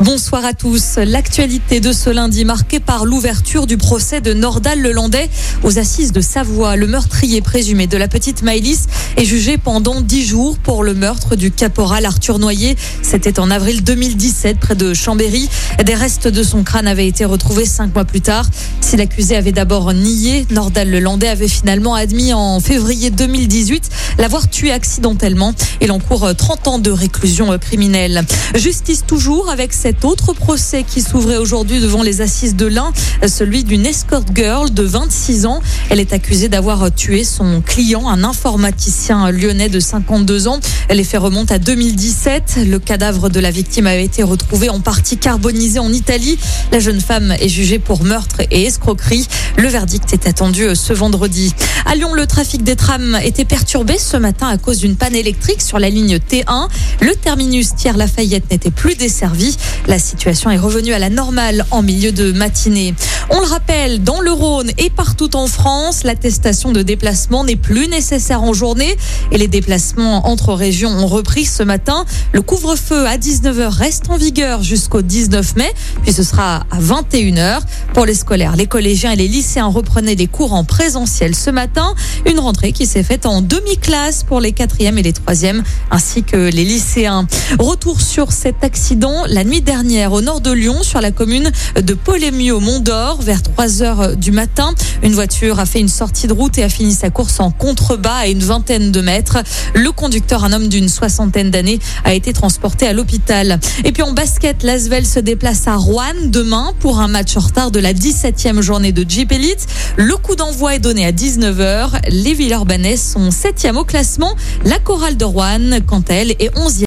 Bonsoir à tous. L'actualité de ce lundi marquée par l'ouverture du procès de Nordal Lelandais aux assises de Savoie. Le meurtrier présumé de la petite Maëlys est jugé pendant dix jours pour le meurtre du caporal Arthur Noyer. C'était en avril 2017 près de Chambéry. Des restes de son crâne avaient été retrouvés cinq mois plus tard. Si l'accusé avait d'abord nié, Nordal Lelandais avait finalement admis en février 2018 l'avoir tué accidentellement. Il encourt 30 ans de réclusion criminelle. Justice toujours avec cette cet autre procès qui s'ouvrait aujourd'hui devant les assises de l'Ain, celui d'une escort girl de 26 ans. Elle est accusée d'avoir tué son client, un informaticien lyonnais de 52 ans. Les faits remontent à 2017. Le cadavre de la victime avait été retrouvé en partie carbonisé en Italie. La jeune femme est jugée pour meurtre et escroquerie. Le verdict est attendu ce vendredi. À Lyon, le trafic des trams était perturbé ce matin à cause d'une panne électrique sur la ligne T1. Le terminus Thiers-Lafayette n'était plus desservi. La situation est revenue à la normale en milieu de matinée. On le rappelle, dans le Rhône et partout en France, l'attestation de déplacement n'est plus nécessaire en journée et les déplacements entre régions ont repris ce matin. Le couvre-feu à 19h reste en vigueur jusqu'au 19 mai, puis ce sera à 21h. Pour les scolaires, les collégiens et les lycéens reprenaient des cours en présentiel ce matin. Une rentrée qui s'est faite en demi-classe pour les quatrièmes et les troisièmes, ainsi que les lycéens. Retour sur cet accident la nuit dernière au nord de Lyon, sur la commune de Polémio, Mont d'Or, vers 3 heures du matin. Une voiture a fait une sortie de route et a fini sa course en contrebas à une vingtaine de mètres. Le conducteur, un homme d'une soixantaine d'années, a été transporté à l'hôpital. Et puis en basket, l'Asvel se déplace à Rouen demain pour un match en retard de la 17e journée de Jeep Elite. Le coup d'envoi est donné à 19h. Les Villeurbanais sont 7e au classement. La chorale de Rouen, quant à elle, est 11e.